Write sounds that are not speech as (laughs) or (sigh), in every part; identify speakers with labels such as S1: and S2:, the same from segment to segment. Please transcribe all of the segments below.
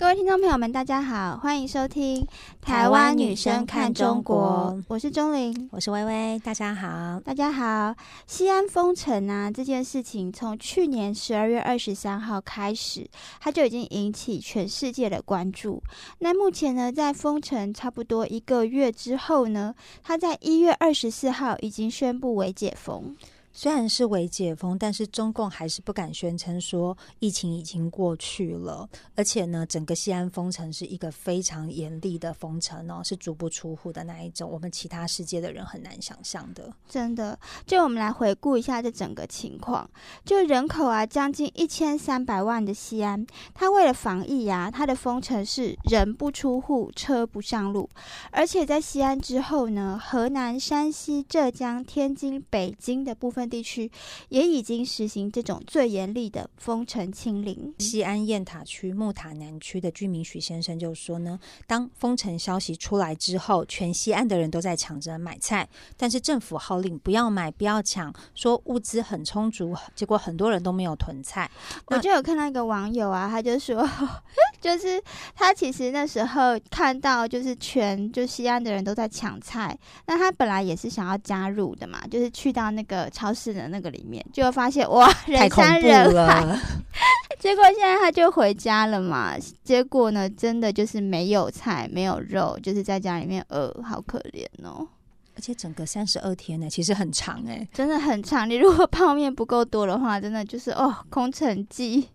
S1: 各位听众朋友们，大家好，欢迎收听《台湾女生看中国》，我是钟玲，
S2: 我是微微，大家好，
S1: 大家好。西安封城啊，这件事情从去年十二月二十三号开始，它就已经引起全世界的关注。那目前呢，在封城差不多一个月之后呢，它在一月二十四号已经宣布为解封。
S2: 虽然是为解封，但是中共还是不敢宣称说疫情已经过去了。而且呢，整个西安封城是一个非常严厉的封城哦，是足不出户的那一种，我们其他世界的人很难想象的。
S1: 真的，就我们来回顾一下这整个情况。就人口啊，将近一千三百万的西安，它为了防疫呀，它的封城是人不出户，车不上路。而且在西安之后呢，河南、山西、浙江、天津、北京的部分。地区也已经实行这种最严厉的封城清零。
S2: 西安雁塔区木塔南区的居民许先生就说呢，当封城消息出来之后，全西安的人都在抢着买菜，但是政府号令不要买，不要抢，说物资很充足，结果很多人都没有囤菜。
S1: 我就有看到一个网友啊，他就说，(laughs) 就是他其实那时候看到就是全就西安的人都在抢菜，那他本来也是想要加入的嘛，就是去到那个超市。是的那个里面，就会发现哇，(laughs) 人山人海。(laughs) 结果现在他就回家了嘛。结果呢，真的就是没有菜，没有肉，就是在家里面饿，好可怜哦。
S2: 而且整个三十二天呢，其实很长哎，
S1: 真的很长。你如果泡面不够多的话，真的就是哦，空城计。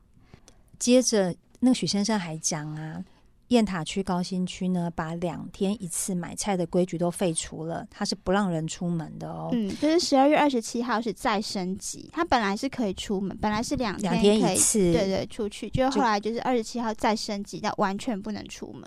S2: 接着，那个许先生还讲啊。雁塔区高新区呢，把两天一次买菜的规矩都废除了，它是不让人出门的哦。
S1: 嗯，就是十二月二十七号是再升级，它本来是可以出门，本来是两
S2: 两
S1: 天
S2: 一次，
S1: 对对，出去，就后来就是二十七号再升级，到完全不能出门。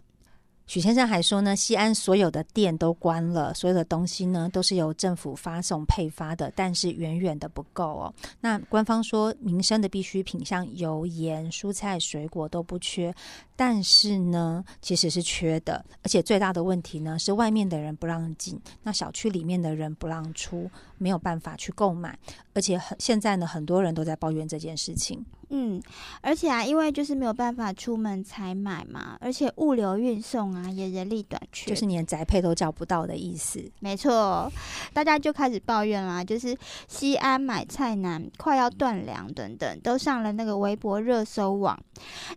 S2: 许先生还说呢，西安所有的店都关了，所有的东西呢都是由政府发送配发的，但是远远的不够哦。那官方说民生的必需品，像油盐、蔬菜、水果都不缺，但是呢其实是缺的，而且最大的问题呢是外面的人不让进，那小区里面的人不让出，没有办法去购买，而且很现在呢很多人都在抱怨这件事情。
S1: 嗯，而且啊，因为就是没有办法出门采买嘛，而且物流运送啊也人力短缺，
S2: 就是连宅配都叫不到的意思。
S1: 没错，大家就开始抱怨啦，就是西安买菜难，快要断粮等等，都上了那个微博热搜网。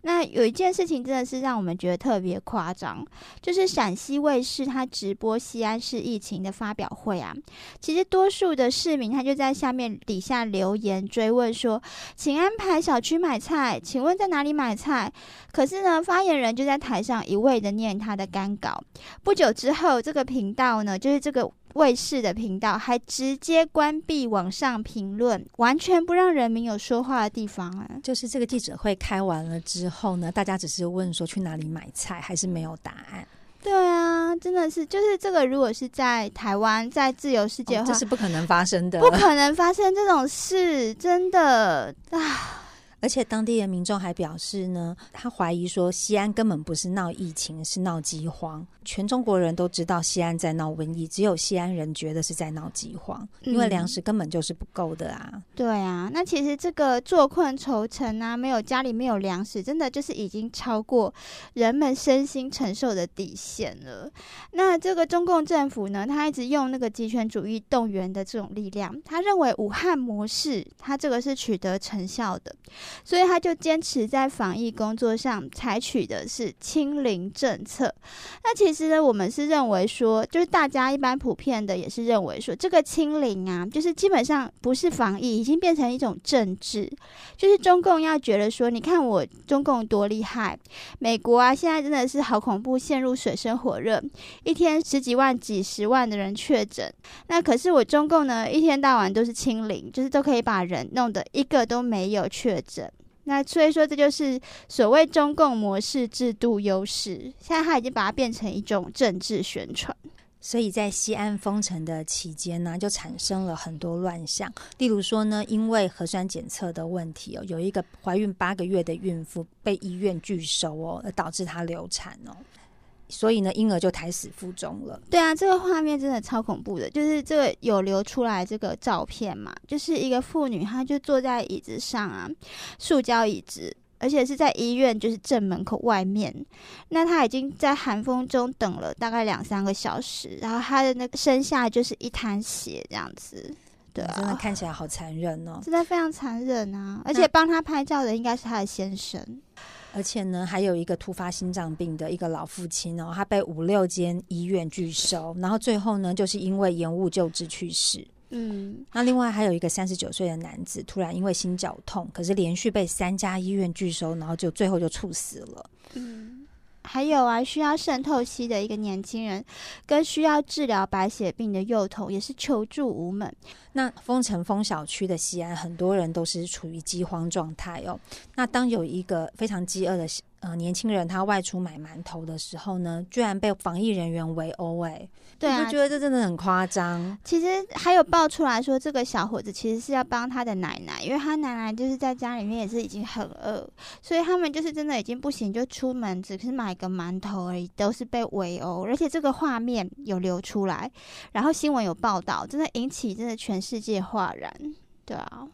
S1: 那有一件事情真的是让我们觉得特别夸张，就是陕西卫视他直播西安市疫情的发表会啊，其实多数的市民他就在下面底下留言追问说，请安排小。区买菜，请问在哪里买菜？可是呢，发言人就在台上一味的念他的干稿。不久之后，这个频道呢，就是这个卫视的频道，还直接关闭网上评论，完全不让人民有说话的地方啊！
S2: 就是这个记者会开完了之后呢，大家只是问说去哪里买菜，还是没有答案。
S1: 对啊，真的是，就是这个，如果是在台湾，在自由世界的话，
S2: 这是不可能发生的，
S1: 不可能发生这种事，真的啊。(laughs)
S2: 而且当地的民众还表示呢，他怀疑说西安根本不是闹疫情，是闹饥荒。全中国人都知道西安在闹瘟疫，只有西安人觉得是在闹饥荒，因为粮食根本就是不够的啊。
S1: 对啊，那其实这个坐困愁城啊，没有家里没有粮食，真的就是已经超过人们身心承受的底线了。那这个中共政府呢，他一直用那个集权主义动员的这种力量，他认为武汉模式，他这个是取得成效的。所以他就坚持在防疫工作上采取的是清零政策。那其实其实呢，我们是认为说，就是大家一般普遍的也是认为说，这个清零啊，就是基本上不是防疫，已经变成一种政治。就是中共要觉得说，你看我中共多厉害，美国啊，现在真的是好恐怖，陷入水深火热，一天十几万、几十万的人确诊。那可是我中共呢，一天到晚都是清零，就是都可以把人弄得一个都没有确诊。那所以说，这就是所谓中共模式制度优势。现在他已经把它变成一种政治宣传。
S2: 所以在西安封城的期间呢，就产生了很多乱象。例如说呢，因为核酸检测的问题哦，有一个怀孕八个月的孕妇被医院拒收哦，而导致她流产哦。所以呢，婴儿就胎死腹中了。
S1: 对啊，这个画面真的超恐怖的，就是这个有流出来这个照片嘛，就是一个妇女，她就坐在椅子上啊，塑胶椅子，而且是在医院就是正门口外面。那她已经在寒风中等了大概两三个小时，然后她的那个身下就是一滩血这样子。对啊，
S2: 真的看起来好残忍哦，
S1: 真的非常残忍啊！而且帮他拍照的应该是他的先生。
S2: 而且呢，还有一个突发心脏病的一个老父亲哦，他被五六间医院拒收，然后最后呢，就是因为延误救治去世。嗯，那另外还有一个三十九岁的男子，突然因为心绞痛，可是连续被三家医院拒收，然后就最后就猝死了。嗯。
S1: 还有啊，需要渗透期的一个年轻人，跟需要治疗白血病的幼童，也是求助无门。
S2: 那封城封小区的西安，很多人都是处于饥荒状态哦。那当有一个非常饥饿的。呃，年轻人他外出买馒头的时候呢，居然被防疫人员围殴，哎，
S1: 对啊，
S2: 就觉得这真的很夸张。
S1: 其实还有爆出来说，这个小伙子其实是要帮他的奶奶，因为他奶奶就是在家里面也是已经很饿，所以他们就是真的已经不行，就出门只是买个馒头而已，都是被围殴，而且这个画面有流出来，然后新闻有报道，真的引起真的全世界哗然，对啊。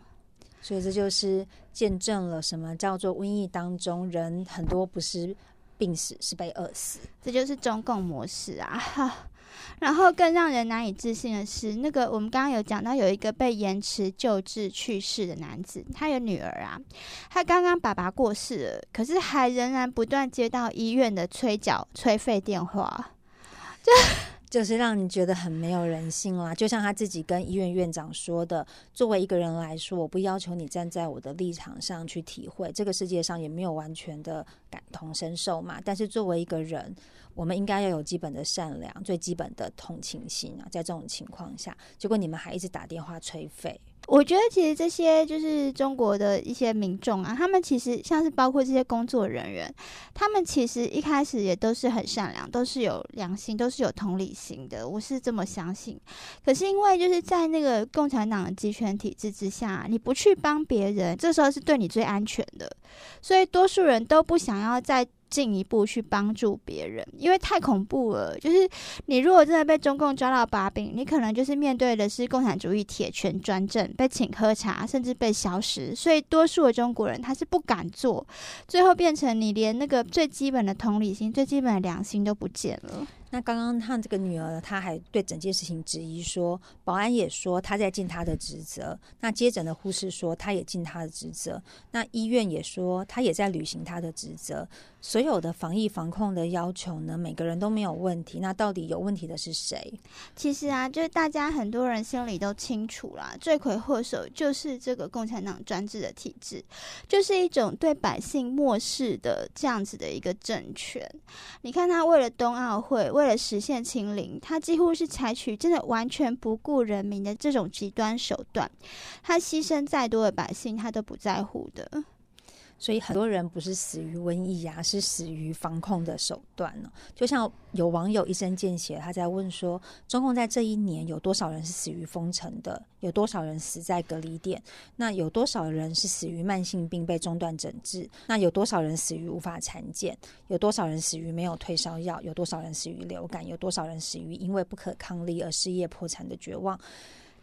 S2: 所以这就是见证了什么叫做瘟疫当中人很多不是病死，是被饿死。
S1: 这就是中共模式啊！(laughs) 然后更让人难以置信的是，那个我们刚刚有讲到有一个被延迟救治去世的男子，他有女儿啊，他刚刚爸爸过世了，可是还仍然不断接到医院的催缴催费电话，就。(laughs)
S2: 就是让你觉得很没有人性啦，就像他自己跟医院院长说的：“作为一个人来说，我不要求你站在我的立场上去体会这个世界上也没有完全的感同身受嘛。但是作为一个人，我们应该要有基本的善良，最基本的同情心啊。在这种情况下，结果你们还一直打电话催费。”
S1: 我觉得其实这些就是中国的一些民众啊，他们其实像是包括这些工作人员，他们其实一开始也都是很善良，都是有良心，都是有同理心的。我是这么相信。可是因为就是在那个共产党的集权体制之下，你不去帮别人，这时候是对你最安全的，所以多数人都不想要在。进一步去帮助别人，因为太恐怖了。就是你如果真的被中共抓到把柄，你可能就是面对的是共产主义铁拳专政，被请喝茶，甚至被消失。所以多数的中国人他是不敢做，最后变成你连那个最基本的同理心、最基本的良心都不见了。
S2: 那刚刚他这个女儿，她还对整件事情质疑说，保安也说他在尽他的职责。那接诊的护士说他也尽他的职责。那医院也说他也在履行他的职责。所有的防疫防控的要求呢，每个人都没有问题。那到底有问题的是谁？
S1: 其实啊，就是大家很多人心里都清楚啦，罪魁祸首就是这个共产党专制的体制，就是一种对百姓漠视的这样子的一个政权。你看他为了冬奥会。为了实现清零，他几乎是采取真的完全不顾人民的这种极端手段，他牺牲再多的百姓，他都不在乎的。
S2: 所以很多人不是死于瘟疫啊，是死于防控的手段呢。就像有网友一针见血，他在问说：中共在这一年有多少人是死于封城的？有多少人死在隔离点？那有多少人是死于慢性病被中断诊治？那有多少人死于无法产检？有多少人死于没有退烧药？有多少人死于流感？有多少人死于因为不可抗力而失业破产的绝望？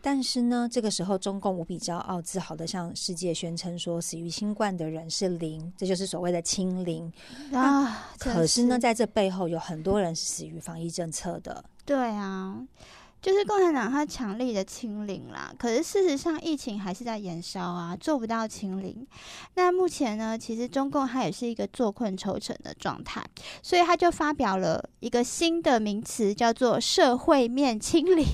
S2: 但是呢，这个时候中共无比骄傲、自豪的向世界宣称说，死于新冠的人是零，这就是所谓的清零啊。可是呢，在这背后有很多人是死于防疫政策的。
S1: 对啊，就是共产党他强力的清零啦。可是事实上，疫情还是在延烧啊，做不到清零。那目前呢，其实中共它也是一个坐困愁城的状态，所以他就发表了一个新的名词，叫做社会面清零。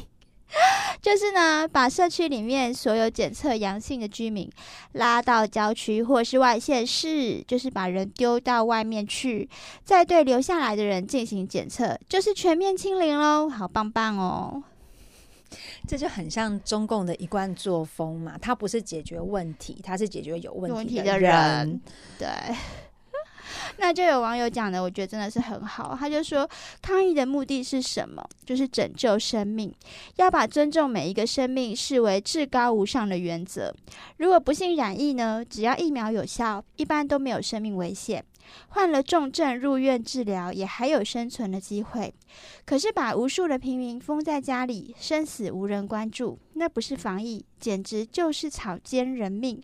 S1: (laughs) 就是呢，把社区里面所有检测阳性的居民拉到郊区或是外县市，就是把人丢到外面去，再对留下来的人进行检测，就是全面清零喽！好棒棒哦！
S2: 这就很像中共的一贯作风嘛，他不是解决问题，他是解决有问题的人。
S1: 对。那就有网友讲的，我觉得真的是很好。他就说，抗疫的目的是什么？就是拯救生命，要把尊重每一个生命视为至高无上的原则。如果不幸染疫呢？只要疫苗有效，一般都没有生命危险。患了重症入院治疗，也还有生存的机会。可是把无数的平民封在家里，生死无人关注。那不是防疫，简直就是草菅人命。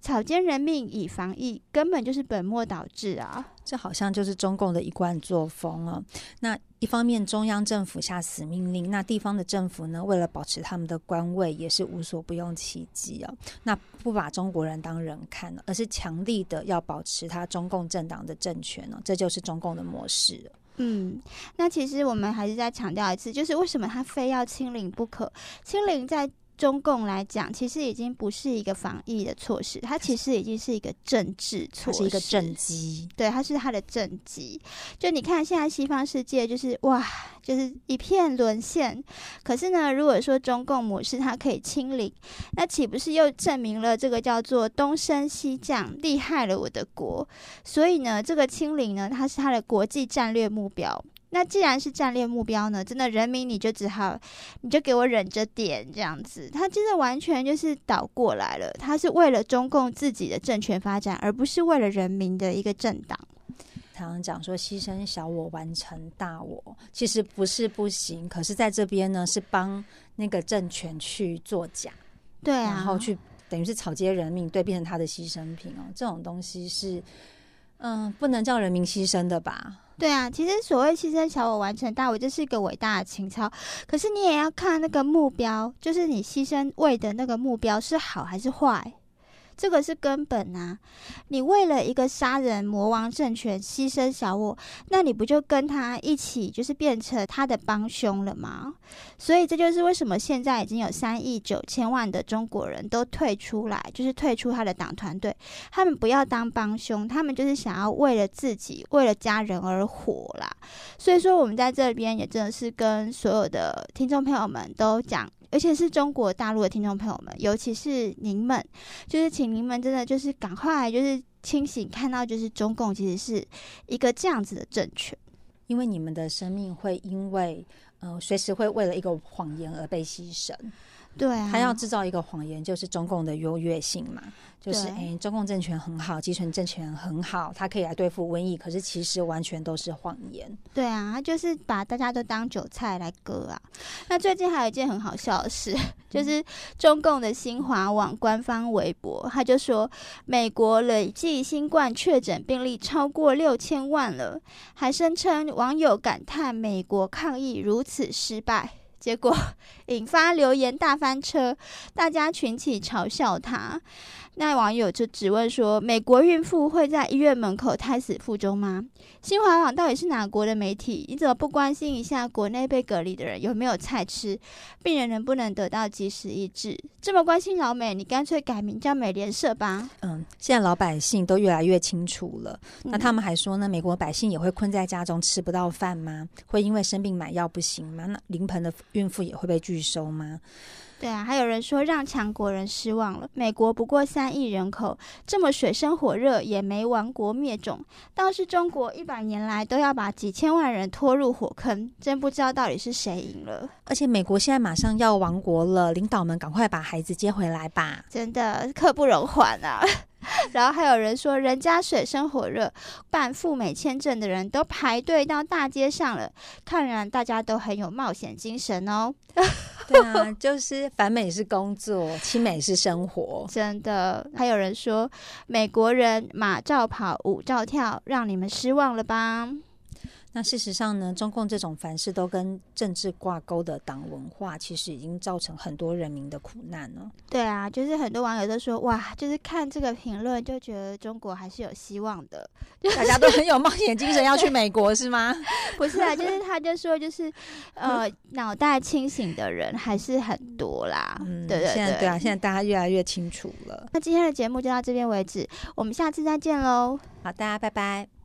S1: 草菅人命以防疫，根本就是本末倒置啊！
S2: 这好像就是中共的一贯作风啊。那一方面，中央政府下死命令，那地方的政府呢，为了保持他们的官位，也是无所不用其极啊。那不把中国人当人看，而是强力的要保持他中共政党的政权呢，这就是中共的模式。
S1: 嗯，那其实我们还是再强调一次，就是为什么他非要清零不可？清零在。中共来讲，其实已经不是一个防疫的措施，它其实已经是一个政治措施，
S2: 是一个政绩。
S1: 对，它是它的政绩。就你看，现在西方世界就是哇，就是一片沦陷。可是呢，如果说中共模式它可以清零，那岂不是又证明了这个叫做东升西降，厉害了我的国？所以呢，这个清零呢，它是它的国际战略目标。那既然是战略目标呢，真的人民你就只好，你就给我忍着点这样子。他真的完全就是倒过来了，他是为了中共自己的政权发展，而不是为了人民的一个政党。
S2: 常常讲说牺牲小我完成大我，其实不是不行，可是在这边呢是帮那个政权去作假，
S1: 对啊，
S2: 然后去等于是草菅人命，对，变成他的牺牲品哦。这种东西是，嗯，不能叫人民牺牲的吧？
S1: 对啊，其实所谓牺牲小我完成大我，这是一个伟大的情操。可是你也要看那个目标，就是你牺牲为的那个目标是好还是坏。这个是根本啊！你为了一个杀人魔王政权牺牲小我，那你不就跟他一起，就是变成他的帮凶了吗？所以这就是为什么现在已经有三亿九千万的中国人都退出来，就是退出他的党团队，他们不要当帮凶，他们就是想要为了自己、为了家人而活啦。所以说，我们在这边也真的是跟所有的听众朋友们都讲。而且是中国大陆的听众朋友们，尤其是您们，就是请您们真的就是赶快就是清醒，看到就是中共其实是一个这样子的政权，
S2: 因为你们的生命会因为呃随时会为了一个谎言而被牺牲。
S1: 对，
S2: 他要制造一个谎言，就是中共的优越性嘛，就是哎，中共政权很好，集权政权很好，他可以来对付瘟疫，可是其实完全都是谎言。
S1: 对啊，他就是把大家都当韭菜来割啊。那最近还有一件很好笑的事，(laughs) 就是中共的新华网官方微博，他就说美国累计新冠确诊病例超过六千万了，还声称网友感叹美国抗疫如此失败。结果 (laughs) 引发留言大翻车，大家群起嘲笑他。那网友就质问说：“美国孕妇会在医院门口胎死腹中吗？”新华网到底是哪国的媒体？你怎么不关心一下国内被隔离的人有没有菜吃，病人能不能得到及时医治？这么关心老美，你干脆改名叫美联社吧。
S2: 嗯，现在老百姓都越来越清楚了。那他们还说呢，美国百姓也会困在家中吃不到饭吗？会因为生病买药不行吗？那临盆的孕妇也会被拒收吗？
S1: 对啊，还有人说让强国人失望了。美国不过三亿人口，这么水深火热也没亡国灭种，倒是中国一百年来都要把几千万人拖入火坑，真不知道到底是谁赢了。
S2: 而且美国现在马上要亡国了，领导们赶快把孩子接回来吧，
S1: 真的刻不容缓啊！(laughs) 然后还有人说，人家水深火热办赴美签证的人都排队到大街上了，看来大家都很有冒险精神哦。(laughs)
S2: 对啊，就是反美是工作，亲美是生活。
S1: 真的，还有人说，美国人马照跑，舞照跳，让你们失望了吧？
S2: 那事实上呢，中共这种凡事都跟政治挂钩的党文化，其实已经造成很多人民的苦难了。
S1: 对啊，就是很多网友都说，哇，就是看这个评论就觉得中国还是有希望的，
S2: 大家都很有冒险精神，要去美国是吗？(laughs)
S1: 不是啊，就是他就说，就是呃，脑袋清醒的人还是很多啦。嗯，对对
S2: 对，对啊，现在大家越来越清楚了。
S1: 那今天的节目就到这边为止，我们下次再见喽。
S2: 好，大家拜拜。